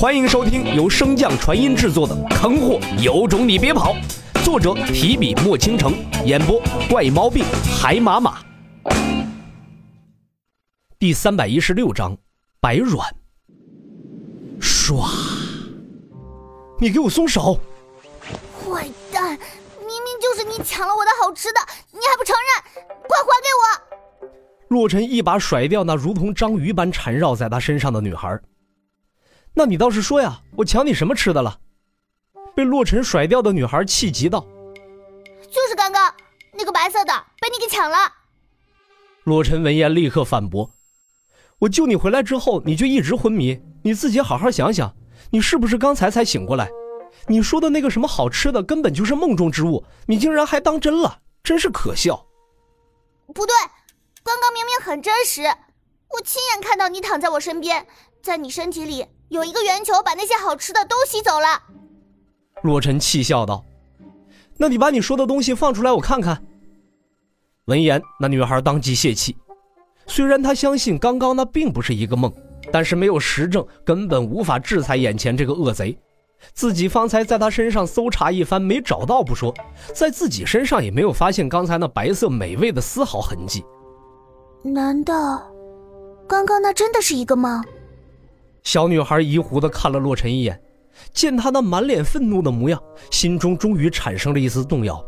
欢迎收听由升降传音制作的《坑货有种你别跑》，作者提笔墨倾城，演播怪猫病海马马。第三百一十六章，白软。唰！你给我松手！坏蛋，明明就是你抢了我的好吃的，你还不承认？快还给我！洛尘一把甩掉那如同章鱼般缠绕在他身上的女孩。那你倒是说呀！我抢你什么吃的了？被洛尘甩掉的女孩气急道：“就是刚刚那个白色的被你给抢了。”洛尘闻言立刻反驳：“我救你回来之后，你就一直昏迷。你自己好好想想，你是不是刚才才醒过来？你说的那个什么好吃的，根本就是梦中之物，你竟然还当真了，真是可笑。”不对，刚刚明明很真实，我亲眼看到你躺在我身边，在你身体里。有一个圆球把那些好吃的都吸走了，洛尘气笑道：“那你把你说的东西放出来，我看看。”闻言，那女孩当即泄气。虽然她相信刚刚那并不是一个梦，但是没有实证，根本无法制裁眼前这个恶贼。自己方才在他身上搜查一番，没找到不说，在自己身上也没有发现刚才那白色美味的丝毫痕迹。难道，刚刚那真的是一个梦？小女孩疑惑的看了洛尘一眼，见他那满脸愤怒的模样，心中终于产生了一丝动摇。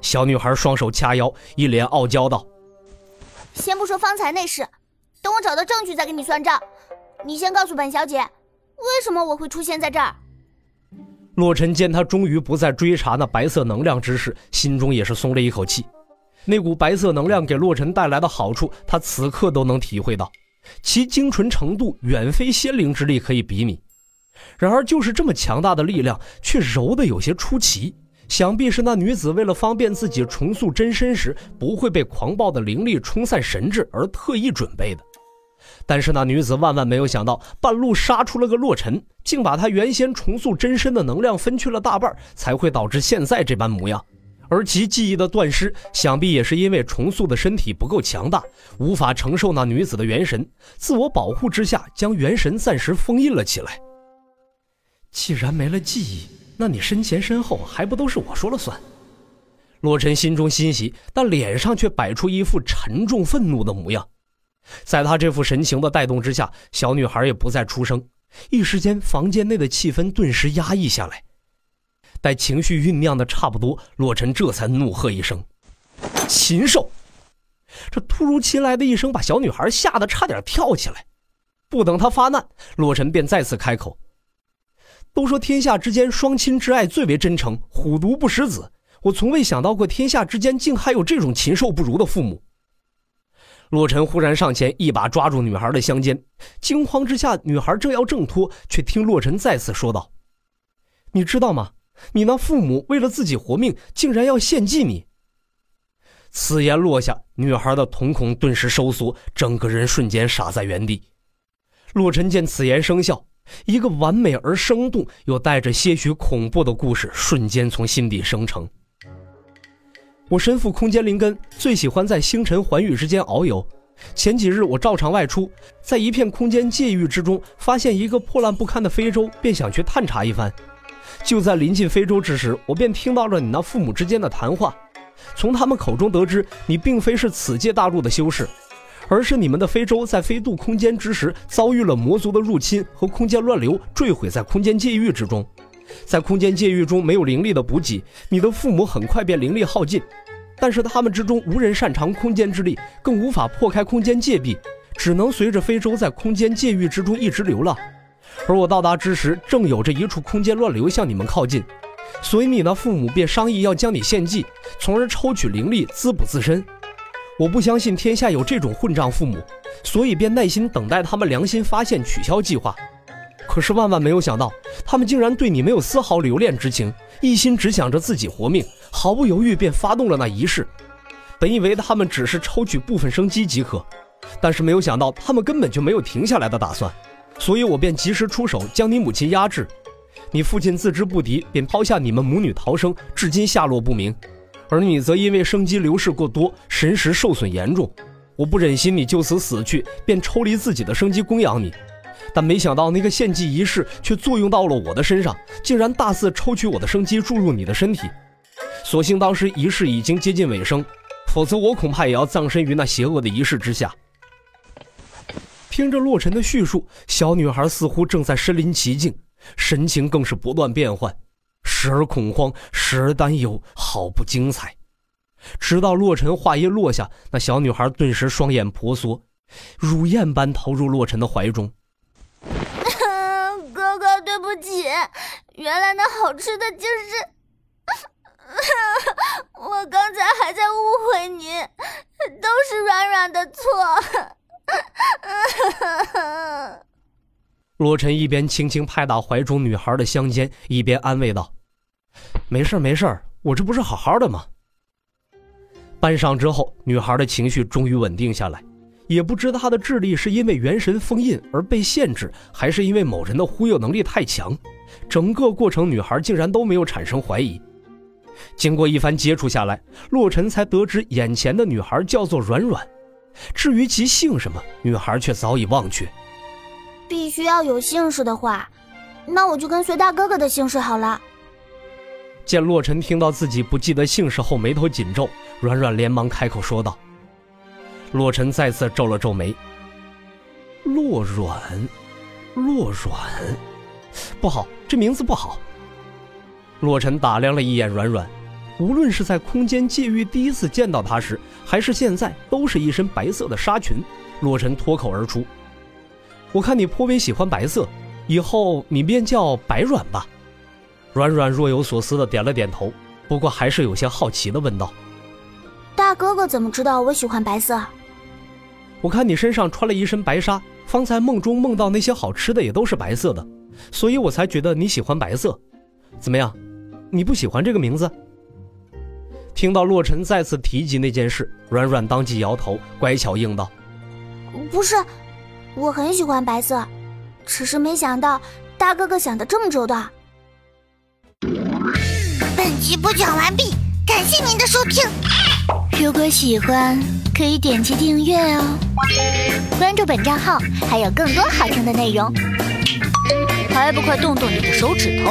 小女孩双手掐腰，一脸傲娇道：“先不说方才那事，等我找到证据再跟你算账。你先告诉本小姐，为什么我会出现在这儿？”洛尘见他终于不再追查那白色能量之事，心中也是松了一口气。那股白色能量给洛尘带来的好处，他此刻都能体会到。其精纯程度远非仙灵之力可以比拟，然而就是这么强大的力量，却柔得有些出奇。想必是那女子为了方便自己重塑真身时不会被狂暴的灵力冲散神智而特意准备的。但是那女子万万没有想到，半路杀出了个洛尘，竟把她原先重塑真身的能量分去了大半，才会导致现在这般模样。而其记忆的断失，想必也是因为重塑的身体不够强大，无法承受那女子的元神，自我保护之下，将元神暂时封印了起来。既然没了记忆，那你身前身后还不都是我说了算？洛尘心中欣喜，但脸上却摆出一副沉重愤怒的模样。在他这副神情的带动之下，小女孩也不再出声，一时间，房间内的气氛顿时压抑下来。待情绪酝酿的差不多，洛尘这才怒喝一声：“禽兽！”这突如其来的一声把小女孩吓得差点跳起来。不等她发难，洛尘便再次开口：“都说天下之间双亲之爱最为真诚，虎毒不食子。我从未想到过天下之间竟还有这种禽兽不如的父母。”洛尘忽然上前，一把抓住女孩的香肩。惊慌之下，女孩正要挣脱，却听洛尘再次说道：“你知道吗？”你那父母为了自己活命，竟然要献祭你。此言落下，女孩的瞳孔顿时收缩，整个人瞬间傻在原地。洛尘见此言生效，一个完美而生动又带着些许恐怖的故事瞬间从心底生成。我身负空间灵根，最喜欢在星辰寰宇之间遨游。前几日我照常外出，在一片空间界域之中，发现一个破烂不堪的非洲，便想去探查一番。就在临近非洲之时，我便听到了你那父母之间的谈话。从他们口中得知，你并非是此界大陆的修士，而是你们的非洲在飞渡空间之时遭遇了魔族的入侵和空间乱流，坠毁在空间界域之中。在空间界域中没有灵力的补给，你的父母很快便灵力耗尽。但是他们之中无人擅长空间之力，更无法破开空间界壁，只能随着非洲在空间界域之中一直流浪。而我到达之时，正有着一处空间乱流向你们靠近，所以你的父母便商议要将你献祭，从而抽取灵力滋补自身。我不相信天下有这种混账父母，所以便耐心等待他们良心发现，取消计划。可是万万没有想到，他们竟然对你没有丝毫留恋之情，一心只想着自己活命，毫不犹豫便发动了那仪式。本以为他们只是抽取部分生机即可，但是没有想到，他们根本就没有停下来的打算。所以我便及时出手，将你母亲压制。你父亲自知不敌，便抛下你们母女逃生，至今下落不明。而你则因为生机流逝过多，神识受损严重。我不忍心你就此死去，便抽离自己的生机供养你。但没想到那个献祭仪式却作用到了我的身上，竟然大肆抽取我的生机注入你的身体。所幸当时仪式已经接近尾声，否则我恐怕也要葬身于那邪恶的仪式之下。听着洛尘的叙述，小女孩似乎正在身临其境，神情更是不断变换，时而恐慌，时而担忧，好不精彩。直到洛尘话音落下，那小女孩顿时双眼婆娑，如燕般投入洛尘的怀中。哥哥，对不起，原来那好吃的就是 我刚才还在误会你，都是软软的错。洛尘一边轻轻拍打怀中女孩的香肩，一边安慰道：“没事没事我这不是好好的吗？”搬上之后，女孩的情绪终于稳定下来，也不知她的智力是因为元神封印而被限制，还是因为某人的忽悠能力太强。整个过程，女孩竟然都没有产生怀疑。经过一番接触下来，洛尘才得知眼前的女孩叫做软软，至于其姓什么，女孩却早已忘却。必须要有姓氏的话，那我就跟随大哥哥的姓氏好了。见洛尘听到自己不记得姓氏后，眉头紧皱，软软连忙开口说道。洛尘再次皱了皱眉。洛软，洛软，不好，这名字不好。洛尘打量了一眼软软，无论是在空间界域第一次见到她时，还是现在，都是一身白色的纱裙。洛尘脱口而出：“我看你颇为喜欢白色，以后你便叫白软吧。”软软若有所思的点了点头，不过还是有些好奇的问道：“大哥哥怎么知道我喜欢白色？我看你身上穿了一身白纱，方才梦中梦到那些好吃的也都是白色的，所以我才觉得你喜欢白色。怎么样，你不喜欢这个名字？”听到洛尘再次提及那件事，软软当即摇头，乖巧应道：“不是，我很喜欢白色，只是没想到大哥哥想的这么周到。”本集播讲完毕，感谢您的收听。如果喜欢，可以点击订阅哦，关注本账号还有更多好听的内容。还不快动动你的手指头！